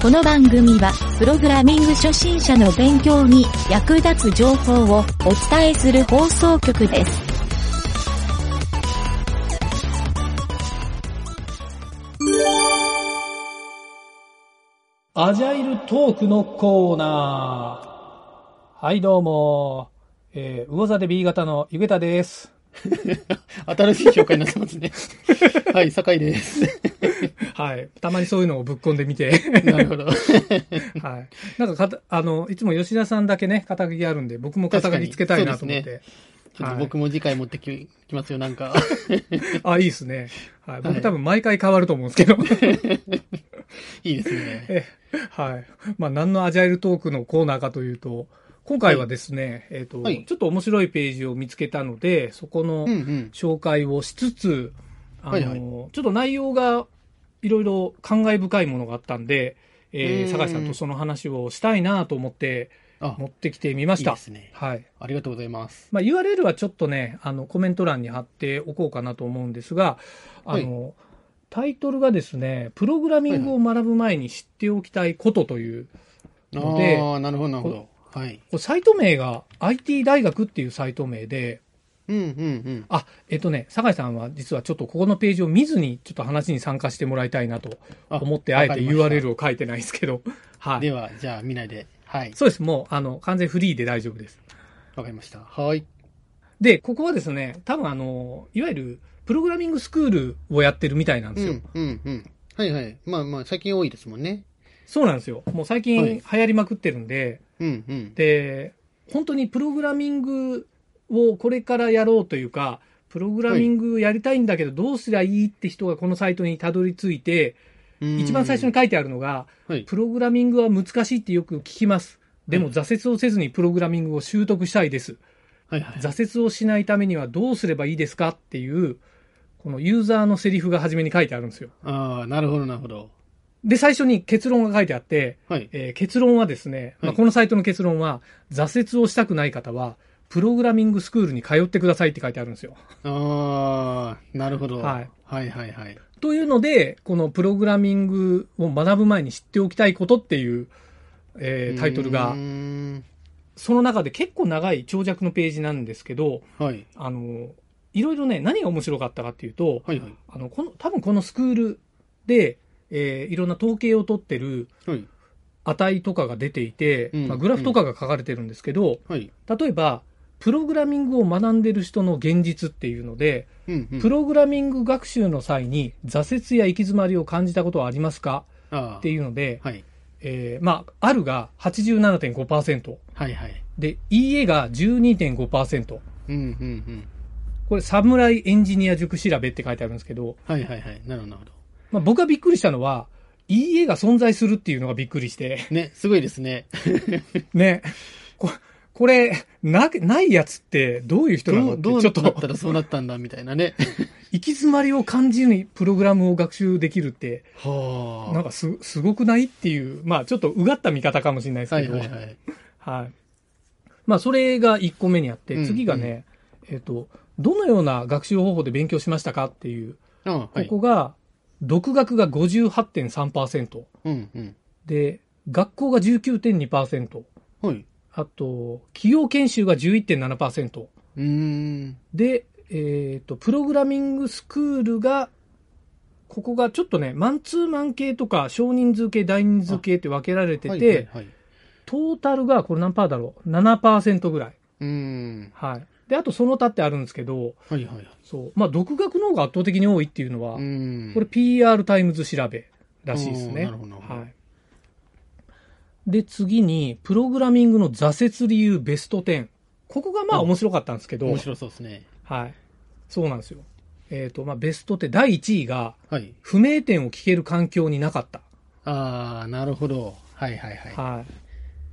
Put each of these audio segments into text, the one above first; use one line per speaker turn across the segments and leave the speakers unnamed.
この番組は、プログラミング初心者の勉強に役立つ情報をお伝えする放送局です。
アジャイルトークのコーナー。はい、どうも。えー、魚座で B 型のゆげたです。
新しい紹介になってますね。はい、酒井です。
はい。たまにそういうのをぶっ込んでみて。
なるほど。
はい。なんかかた、あの、いつも吉田さんだけね、肩書きあるんで、僕も肩書きつけたいなと思って。
ちょっと僕も次回持ってききますよ、なんか。
あ、いいですね。はい。
はい
僕多分毎回変わると思うんですけど。
いいですね。
えはい。まあ、何のアジャイルトークのコーナーかというと、今回はですね、えっ、と、
はい
ちょっと面白いページを見つけたので、そこの
うんうん。
紹介をしつつ、あの、
はいはい
ちょっと内容がいろいろ感慨深いものがあったんで、えー、
うん
坂井さんとその話をしたいなと思って
あ、
持ってきてみました。
いいですね
はい。
ありがとうございます。
まあ、URL はちょっとね、あの、コメント欄に貼っておこうかなと思うんですが、あの、タイトルがですね、プログラミングを学ぶ前に知っておきたいことという、ので
ああ、なるほど、なるほど。はい。
これサイト名が IT 大学っていうサイト名で、
うんうんうん。
あ、えっとね、酒井さんは実はちょっとここのページを見ずにちょっと話に参加してもらいたいなと思って、あえて URL を書いてないですけど、はい。
では、じゃあ見ないで。はい。
そうです。もう、あの、完全フリーで大丈夫です。
わかりました。はい。
で、ここはですね、多分あの、いわゆる、プログラミングスクールをやってるみたいなんですよ。
うんうんうん。はいはい。まあまあ、最近多いですもんね。
そうなんですよ。もう最近
はい
流行りまくってるんで、
うんうん。
で、本当にプログラミングをこれからやろうというか、プログラミングやりたいんだけどどうすりゃいいって人がこのサイトにたどり着いて、一番最初に書いてあるのが、
はい。
プログラミングは難しいってよく聞きます。でも
はい
挫折をせずにプログラミングを習得したいです。
はいはい。
挫折をしないためにはどうすればいいですかっていう、このユーザーのセリフが初めに書いてあるんですよ。
ああ、なるほどなるほど。
で、最初に結論が書いてあって、
はい。
えー結論はですね、まあ、
はい
このサイトの結論は、挫折をしたくない方は、プログラミングスクールに通ってくださいって書いてあるんですよ。
ああ、なるほど。
はい。
はいはいはい。
というので、このプログラミングを学ぶ前に知っておきたいことっていう、えータイトルがその中で結構長い長尺のページなんですけど、
はい。
あの、いろいろね、何が面白かったかっていうと、
はいはい。
あの、この、多分このスクールで、えーいろんな統計を取ってる
はい。
値とかが出ていて、
うん
まあ、グラフとかが書かれてるんですけど、
はい。
例えば、プログラミングを学んでる人の現実っていうので、
うんうん。
プログラミング学習の際に挫折や行き詰まりを感じたことはありますか？っていうので、
はい。
えーまあ、あるが87.5%、
はいはい。
で、いいえが12.5%。
うんうんうん。
これ、サムライエンジニア塾調べって書いてあるんですけど、
はいはいはい。なるほどなるほど。
まあ、僕がびっくりしたのは、いいえが存在するっていうのがびっくりして、
ね、すごいですね。
ね、ここれ、な、ないやつってどういう人なのって、ちょっと
どうなった、らそうなったんだ、みたいなね。
行き詰まりを感じるにプログラムを学習できるって、
はあ。
なんかす、すごくないっていう、まあちょっとうがった見方かもしれないです
は
けど、
いはいはい。
はい。まあそれが1個目にあって、
うん
次がね、えっ、と、どのような学習方法で勉強しましたかっていう、
ああ、は
こ
い。
こが、独学が58.3%、
うんうん。
で、学校が19.2%、
はい。
あと、企業研修が11.7%、
うーん。
で、えっ、と、プログラミングスクールが、ここがちょっとね、マンツーマン系とか少人数系、大人数系って分けられてて、
はいはいはい。
トータルがこれ何パーだろう ?7% ぐらい。
うーん。
はい。で、あとその他ってあるんですけど、
はいはいはい。
そう。まあ、独学の方が圧倒的に多いっていうのは。これ PR タイムズ調べらしいですね。
なるほど
はい。で、次に、プログラミングの挫折理由ベスト10。ここがまあ
うん
面白かったんですけど、
面白そうですね。
はい。そうなんですよ。えっ、と、まあ、ベストって第1位が、
はい。
不明点を聞ける環境になかった。
ああ、なるほど。はいはいはい。
はい。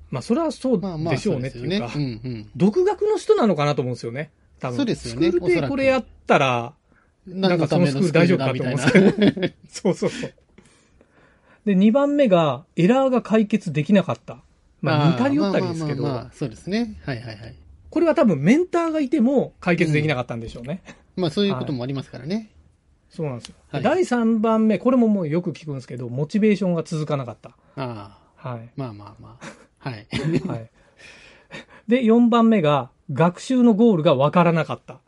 まあ、それはそうでしょうねっていうか。独学の人なのかなと思うんですよね。多分。
そうですよね
スクールでこれやったら、なんかそのスクール大丈夫かと思うんですけど。そうそうそう。で、2番目が、エラーが解決できなかった。まあ、似たり寄ったりですけど、
まあまあまあまあそうですね。はいはいはい。
これは多分メンターがいても解決できなかったんでしょうね。
まあそういうこともありますからね。
そうなんですよ。
はい
第3番目、これももうよく聞くんですけど、モチベーションが続かなかった。
ああ、
はい。
まあまあまあ。はい。
はい。で、4番目が、学習のゴールがわからなかった。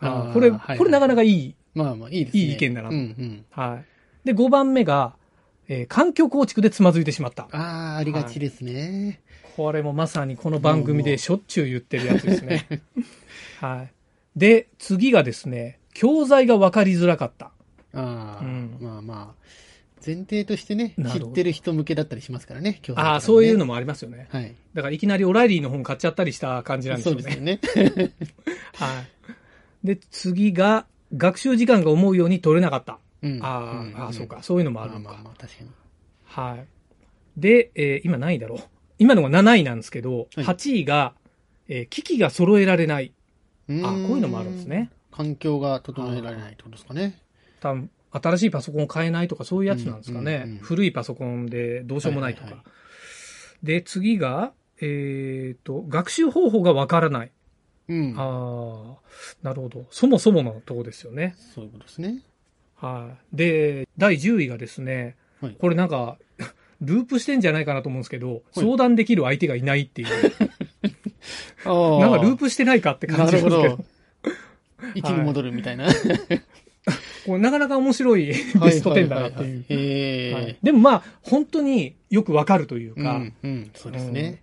あ
これ、
はい
これなかなかいい。
まあまあいいですね。
いい意見だな
うんうん。
はい。で、5番目が、えー環境構築でつまずいてしまった。
ああ、ありがちですね。
これもまさにこの番組でしょっちゅう言ってるやつですね。はい。で、次がですね、教材が分かりづらかった。
ああ、
うん
まあまあ。前提としてね、知ってる人向けだったりしますからね、今日、
ああ、そういうの
も。
もありますよね。
はい。
だからいきなりオライリーの本買っちゃったりした感じなんです
そ
よね。
うですよね。
はい。で、次が、学習時間が思うように取れなかった。
うん
あー、
ん
あー、そうか。そういうのもあるのか。
まあまあまあ、確かに。
はい。で、えー今何位だろう。今のが7位なんですけど、
はい
8位が、えー機器が揃えられない。
あ、
あ、こういうのもあるんですね。
環境が整えられないってことですかね。
多分新しいパソコンを買えないとかそういうやつなんですかね。
うんうんうん
古いパソコンでどうしようもないとか。
はいはいは
で、次が、えっ、と、学習方法がわからない。
うん。
ああ、なるほど。そもそものとこですよね。
そういうことですね。
はい。で、第10位がですね、
はい
これなんか、ループしてんじゃないかなと思うんですけど、相談できる相手がいないっていう。なんかループしてないかって感じですけど。
なるほど。一に戻るみたいな。
これなかなか面白いベスト10だなっていう。でもまあ、本当によくわかるというか、
うん、うん、そうですね。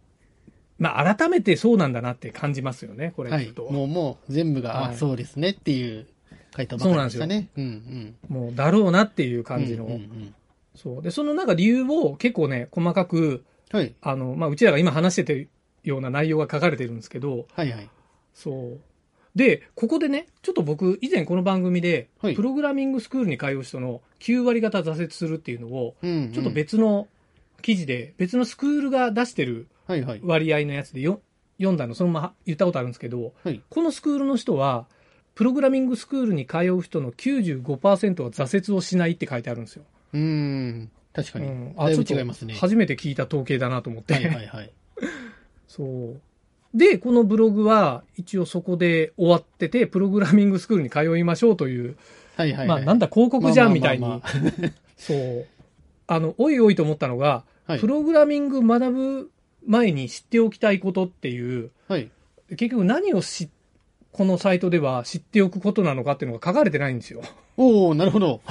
まあ改めてそうなんだなって感じますよね、これ
はい。もう、もう、全部が、
はい
あ、そうですねっていう回答ばかりでしたね。うん、うん。
もうだろうなっていう感じの。
うんうんうん
そう。で、そのなんか理由を結構ね、細かく、
はい。
あの、まあうちらが今話してるような内容が書かれてるんですけど、
はいはい。
そう。で、ここでね、ちょっと僕、以前この番組で、
はい
プログラミングスクールに通う人の9割方挫折するっていうのを、
うんうん
ちょっと別の記事で、別のスクールが出してる
はいはい。
割合のやつでよ読んだの、そのまま言ったことあるんですけど、
はい。
このスクールの人は、プログラミングスクールに通う人の95%は挫折をしないって書いてあるんですよ。
うーん。確かに。
うん、
だいぶ
ちょっと
違いますね。
初めて聞いた統計だなと思って。
はいはいはい。
そう。で、このブログは一応そこで終わってて、プログラミングスクールに通いましょうという、
はいはいはい。
まあなんだ広告じゃんみたいに、
まあまあまあま
そう。あの、おいおいと思ったのが、
はい
プログラミング学ぶ前に知っておきたいことっていう、
あはい。
結局何をしこのサイトでは知っておくことなのかっていうのが書かれてないんですよ。
おおなるほど。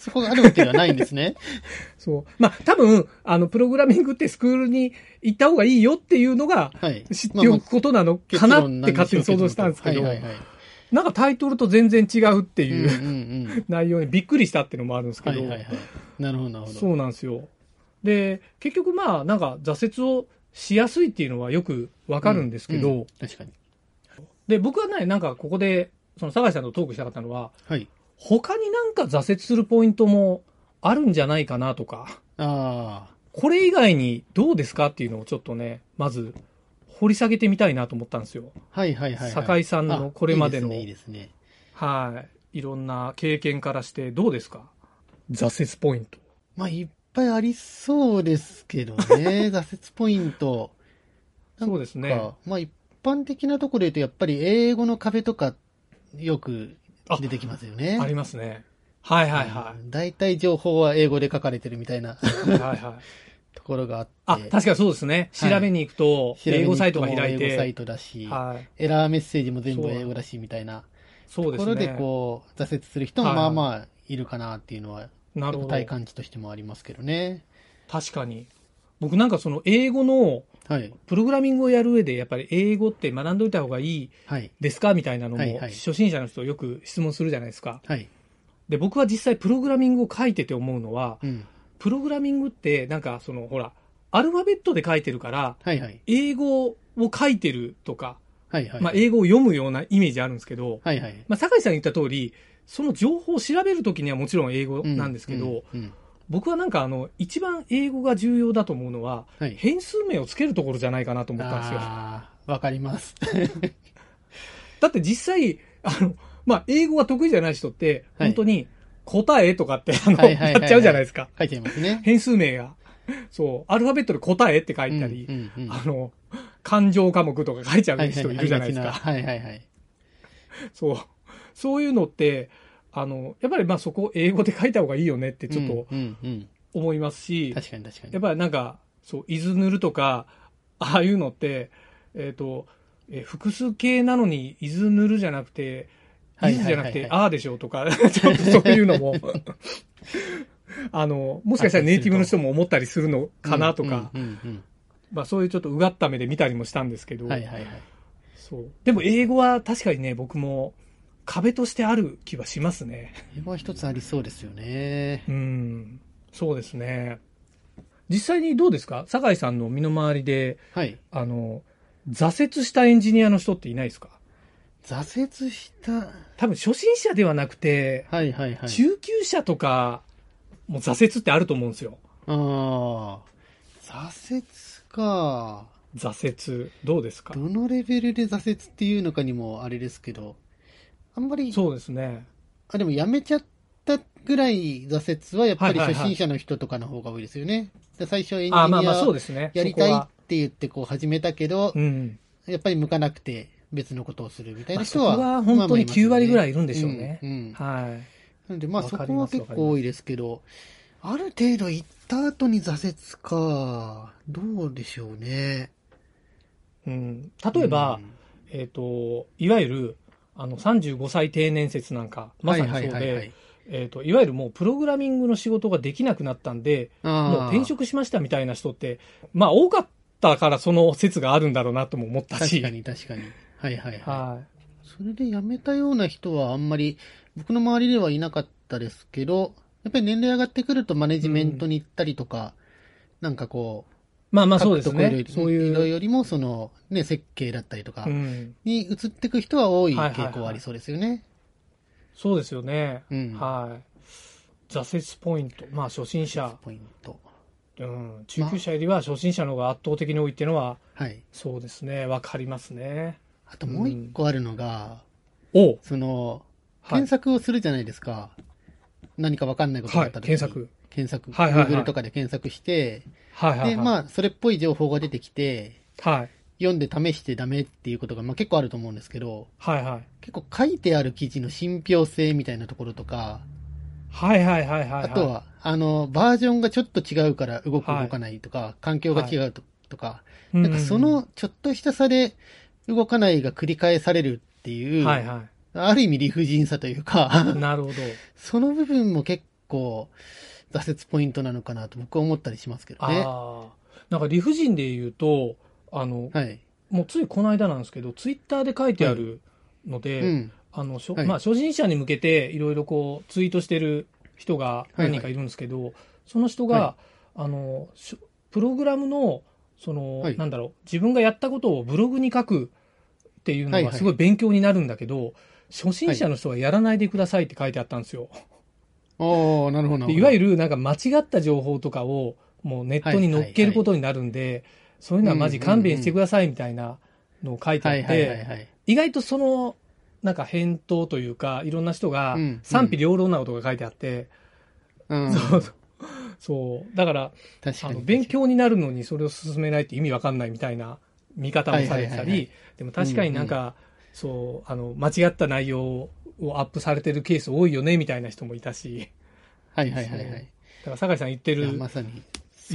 そこがあるわけではないんですね。
そう。まあ、多分、あの、プログラミングってスクールに行った方がいいよっていうのが
はい。
知っておくことなのかなって勝手に想像したんですけど。なんかタイトルと全然違うっていう
うん。
内容にびっくりしたっていうのもあるんですけど、
はいはいはい。なるほどなるほど。
そうなんですよ。で、結局まあ、なんか挫折をしやすいっていうのはよくわかるんですけど、
うんうん確かに。
で、僕はね、なんかここで、その、坂井さんとトークしたかったのは、
はい。
他になんか挫折するポイントもあるんじゃないかなとか、
ああ。
これ以外にどうですかっていうのをちょっとね、まず掘り下げてみたいなと思ったんですよ。
はいはいはいはい。
酒井さんのこれまでの
あいいですね、いいですね。
はい。いろんな経験からしてどうですか？挫折ポイント。
まあ、いっぱいありそうですけどね。挫折ポイント。
そうですね。
まあ、一般的なところで言うと、やっぱり英語の壁とか、よく出てきますよね。
ありますね。はいはいは
うん大体情報は英語で書かれてるみたいな
い。はいはい。
ところがあって。
あ、確かにそうですね。調
はい
べに行くと、英語サイトが開い
英語サイ
て、
トだし、
はい。
エラーメッセージも全部英語だしみたいな
そうですね。
ところでこう、挫折する人も
はい
まあまあいるかなっていうのは、
なるほど。
体感値としてもありますけどね。
確かに。僕なんかその英語の
はい。
プログラミングをやる上で、やっぱり英語って学んでおいた方がいい
はい。
ですか？みたいなのも、
はいはい
初心者の人よく質問するじゃないですか。
はい。
で、僕は実際プログラミングを書いてて思うのは、
うん。
プログラミングってなんかその、ほら、アルファベットで書いてるから、
はいはい。
英語を書いてるとか、
はいはい。
まあ英語を読むようなイメージあるんですけど、
はいはい。
まあ酒井さん言った通り、その情報を調べるときにはもちろん英語なんですけど、
うんうん
僕はなんかあの、一番英語が重要だと思うのは、
はい
変数名をつけるところじゃないかなと思ったんですよ。
わかります。
だって実際、あの、まあ、英語が得意じゃない人って、
はい
本当に答えとかって、あの、やっちゃうじゃないですか。
書いてますね。
変数名が。そう、アルファベットで答えって書いたり、
うんうんうん
あの、感情科目とか書いちゃう人いるじゃないですか。
はいはいはい。
そう。そういうのって、あの、やっぱりまあそこ英語で書いた方がいいよねってちょっと思いますし、
確かに確かに。
やっぱりなんか、そう、伊豆塗るとか、ああいうのって、えっ、と、えー複数形なのに伊豆塗るじゃなくて、伊
はい
豆じゃなくて、ああでしょうとか、ちょっとそういうのも、あの、もしかしたらネイティブの人も思ったりするのかなとか、まあそういうちょっとうがった目で見たりもしたんですけど、
うんはいはいはい。
そう。でも英語は確かにね、僕も壁としてある気はしますね。
英語は一つありそうですよね。
うん。そうですね。実際にどうですか？酒井さんの身の回りで、
はい。
あの、挫折したエンジニアの人っていないですか？
挫折した？
多分初心者ではなくて、
はいはいはい。
中級者とか、もう挫折ってあると思うんですよ。
ああ。挫折か。
挫折。どうですか？
どのレベルで挫折っていうのかにもあれですけど、あんまり、
そうですね。
あ、でもやめちゃったぐらい挫折はやっぱり
はいはいはい
初心者の人とかの方が多いですよね。で最初エンジニア
ですね。
やりたいって言ってこう始めたけど、
うん。
やっぱり向かなくて別のことをするみたい
まあ、
な人は。
そこは本当に9割ぐらいいるんでしょう
ね
ね。
うんうん
はい。
なのでまあそこは結構多いですけど、ある程度行った後に挫折か、どうでしょうね。
うん、例えば、えっ、と、いわゆる、あの、35歳定年説なんか、まさにそう
はいはいはいはい
で、えっ、と、いわゆるもうプログラミングの仕事ができなくなったんで、もう転職しましたみたいな人って、まあ多かったからその説があるんだろうなとも思ったし。
確かに確かに。はいはいはい。
は
それで辞めたような人はあんまり、僕の周りではいなかったですけど、やっぱり年齢上がってくるとマネジメントに行ったりとか、なんかこう、
い。まあまあそうですね。
り
そういう。
よりも、その、ね、設計だったりとか
うん。
に移っていく人は多い
はいはいはい
傾向はありそうですよね。
そうですよね。
うん
はい。挫折ポイント。まあ初心者、
ポイント。
うん、中級者よりは初心者の方が圧倒的に多いっていうのは、
はい。
そうですね。わかりますね。
あともう一個あるのが、
お
その、
はい
検索をするじゃないですか。何かわかんないことがあった時に、
はい検索。
検索。
はいはいはい
Google とかで検索して、
はいはい、はい。
で、まあ、それっぽい情報が出てきて、
はい。
読んで試してダメっていうことが、まあ、結構あると思うんですけど、
はいはい。
結構書いてある記事の信憑性みたいなところとか、
はいはいはいはい、はい。
あと、は、あの、バージョンがちょっと違うから動く
はい
動かないとか、環境が違うととか、
な
なんかそ、のちょっとした差で動かないが繰り返されるっていう、
はいは
ある意味理不尽さというか
い。、なるほど。
その部分も結構挫折ポイントなのかなと僕は思ったりしますけどね。
ああ。なんか理不尽で言うと、あの、
はい。
もうついこの間なんですけど、ツイッターで書いてあるので、
うん。
あの、まあ、初心者に向けていろいろこう、ツイートしてる人が何人かいるんですけど、その人が、
は
あの、しょプログラムの、その、
はい
なんだろう、自分がやったことをブログに書くっていうの
はいはい
がすごい勉強になるんだけど、初心者の人はやらないでくださいって書いてあったんですよ。
おーなるほどなるほど。
でいわゆるなんか間違った情報とかをもうネットに載っけることになるんで、そういうのはマジ勘弁してくださいみたいなのを書いてあっ
はいはいはい
て、
はい。
意外とその、なんか返答というか、いろんな人が
うん
賛否両論なことが書いてあって、
うん。
そうそうそう。だから、
確かに。
あの、勉強になるのにそれを進めないって意味わかんないみたいな見方もされてた
はいはいはいは
り、でも確かになんか、そう、あの、間違った内容をアップされてるケース多いよねみたいな人もいたし、
はいはいはいはい。
だから酒井さん言ってる
まさに。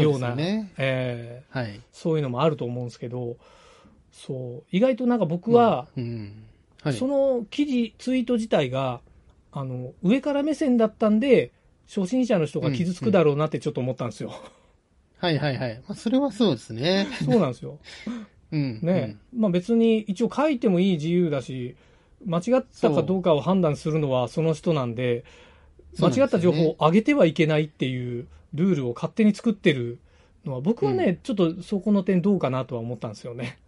ような、
そう。
えー
はい。
そういうのもあると思うんですけど、そう、意外となんか僕は、
うん。はい。
その記事、ツイート自体が、あの、上から目線だったんで、初心者の人が傷つくだろうなってちょっと思ったんですよ。
はいはいはい。まあ、それはそうですね。
そうなんですよ。
うん。
ね、まあ別に一応書いてもいい自由だし、間違ったかどうかを判断するのはその人なんで、間違った情報を上げてはいけないっていうルールを勝手に作ってるのは、僕はね、
う
ちょっとそこの点どうかなとは思ったんですよね。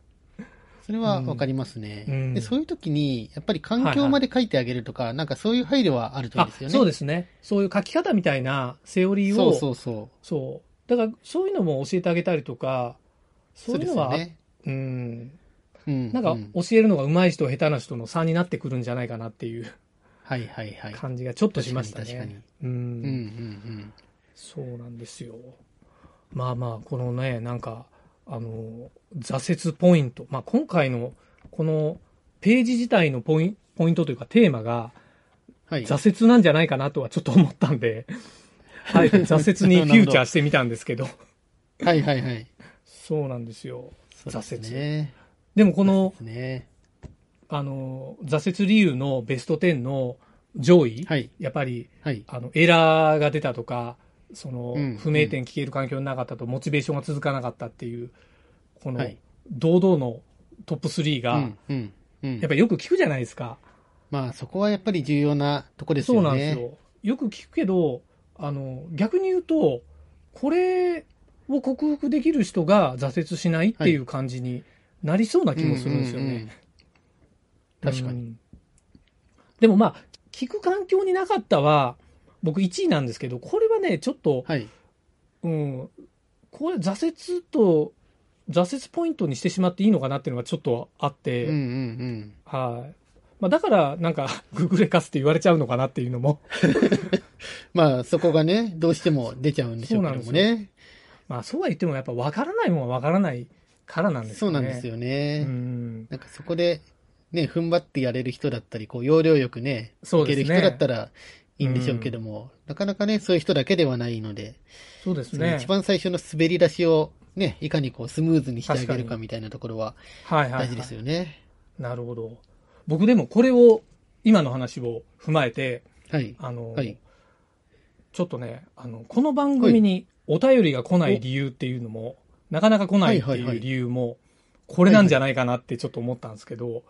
それはわかりますね、
うん
で。そういう時に、やっぱり環境まで書いてあげるとか、なんかそういう配慮はあるといい
あ
ですよね。
そうですね。そういう書き方みたいなセオリーを、
そうそうそう。
そう。だから、そういうのも教えてあげたりとか、そういうのは、
そうね。
うん。
うん。
なんか
う、
教えるのが上手い人、下手な人の差になってくるんじゃないかなっていう
はいはいはい。
感じがちょっとしましたね。
確かに確
うん。
うんうん
そうなんですよ。まあまあ、このね、なんか、あの、挫折ポイント。まあ今回の、このページ自体のポインポイントというかテーマが
はい。
挫折なんじゃないかなとはちょっと思ったんで、はい、挫折にフューチャーしてみたんですけど、
はいはいはい。
そうなんですよ。挫折。
ね。
でもこの、
ね。
あの、挫折理由のベスト10の上位、
はい。
やっぱり、
はい。
あの、エラーが出たとか、その
うん、
不明点聞ける環境になかったと、モチベーションが続かなかったっていう、この
はい、
堂々のトップ3が、
うん。うん。うん
やっぱりよく聞くじゃないですか。
まあそこはやっぱり重要なとこです
そう
よね。
なんですよ。よく聞くけど、あの、逆に言うと、これを克服できる人が挫折しないっていう感じになりそうな気もするんですよね。
うううん確かに。
うんでもまあ、聞く環境になかったは、僕1位なんですけど、これはね、ちょっと、
はい。
うん、これ挫折と、挫折ポイントにしてしまっていいのかなっていうのがちょっとあって、
うんうん
はい。まあ、だから、なんか、ググレカスって言われちゃうのかなっていうのも、
うん。まあそこがね、どうしても出ちゃうんでしょうけども
そうなん
ね。
まあ、そうは言ってもやっぱ分からないもんは分からないからなんですよね。
そうなんです
よ。
よね。
うん。
なんかそこで、ね、踏ん張ってやれる人だったり、こう、要領よくね、
そうですね
いける人だったらいいんでしょうけども、なかなかね、そういう人だけではないので、
そうですね。
一番最初の滑り出しをね、いかにこう、スムーズにしてあげる
確か
みたいなところは
はいはい、はい。
大事ですよね。
なるほど。僕でもこれを、今の話を踏まえて、
はい。
あの、
はい。
ちょっとね、あの、この番組にお便りが来ない理由っていうのも、なかなか来ないって
はい
う理由も、これなんじゃないかなってちょっと思ったんですけど、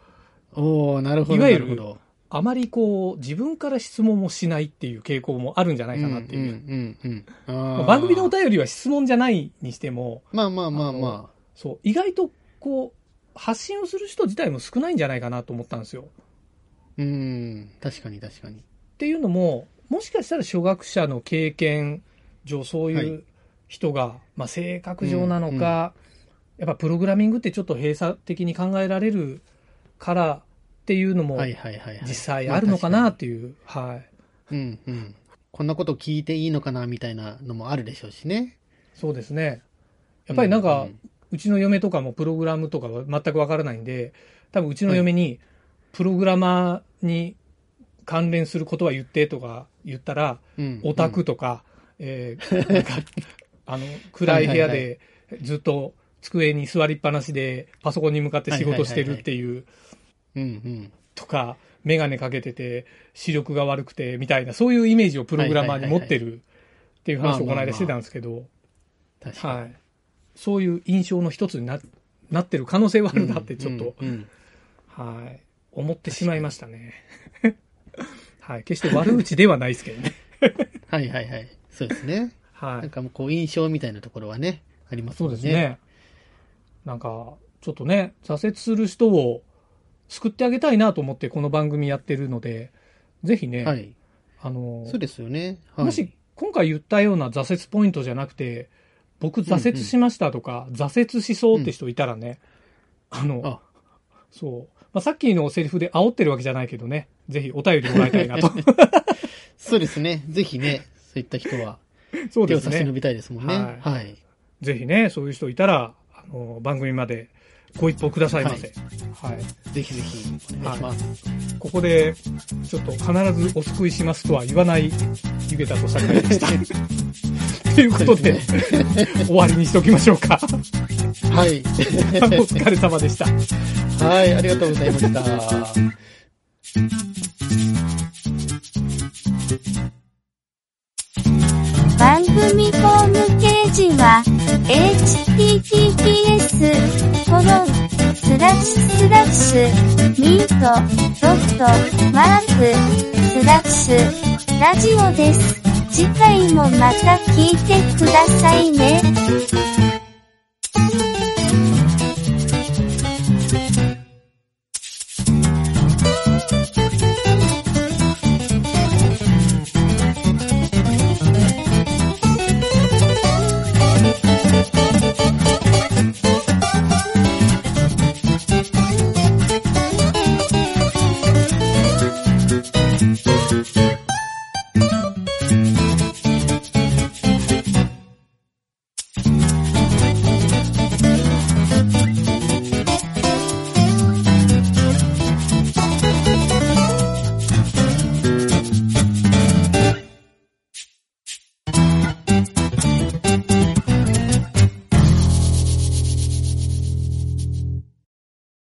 おおなるほど。
いわゆるあまりこう、自分から質問もしないっていう傾向もあるんじゃないかなっていう。番組のお便りは質問じゃないにしても、
まあまあまあま
そう、意外とこう、発信をする人自体も少ないんじゃないかなと思ったんですよ。
あ。うん。確かに確かに。
っていうのも、もしかしたら初学者の経験上、そう
はいいう
人が、まあ、性格上なのか、やっぱプログラミングってちょっと閉鎖的に考えられるからっていうのも。実際あるのかな
ま
っていう、はい。
うんうん。こんなこと聞いていいのかなみたいなのもあるでしょうしね。
そうですね。やっぱりなんか、
う
うんちの嫁とかもプログラムとかは全くわからないんで、多分うちの嫁に、プログラマーに関連することは言ってとか言ったら、
うん
オタクとか、えーなんかあの、暗い部屋でずっと机に座りっぱなしでパソコンに向かって仕事してるっていう。とか、メガネかけてて視力が悪くてみたいな、そういうイメージをプログラマーに持ってるっていう話をこの間してたんですけど。はい。そういう印象の一つにななってる可能性はあるなってちょっと、はい、思ってしまいましたね。はい。決して悪口ではないですけどね。
はいはいはい。そうですね。
はい。
なんかもうこう印象みたいなところはね、ありますね。
うんですね。なんか、ちょっとね、挫折する人を救ってあげたいなと思ってこの番組やってるので、ぜひね、
はい。
あの、
そうですよね。はい
もし今回言ったような挫折ポイントじゃなくて、僕挫折しましたとか、挫折しそうって人いたらね、あの、
あ
そう。まあ、さっきのセリフで煽ってるわけじゃないけどね、ぜひお便りもらいたいなと。
そうですね。ぜひね、そういった人は
そうですね。
手を差し伸べたいですもんね。
はい
はい。
ぜひね、そういう人いたら、あの、番組までご一報くださいませ。はい。
ぜひぜひお願いします。
ここで、ちょっと必ずお救いしますとは言わない、ゆげたと桜井でした。ということで、終わりにしておきましょうか。
はい。
お疲れ様でした。
はい、ありがとうございました。
番組ホームページは https コロンスラッシュスラッシュミートドットマークスラッシュラジオです。次回もまた聞いてくださいね。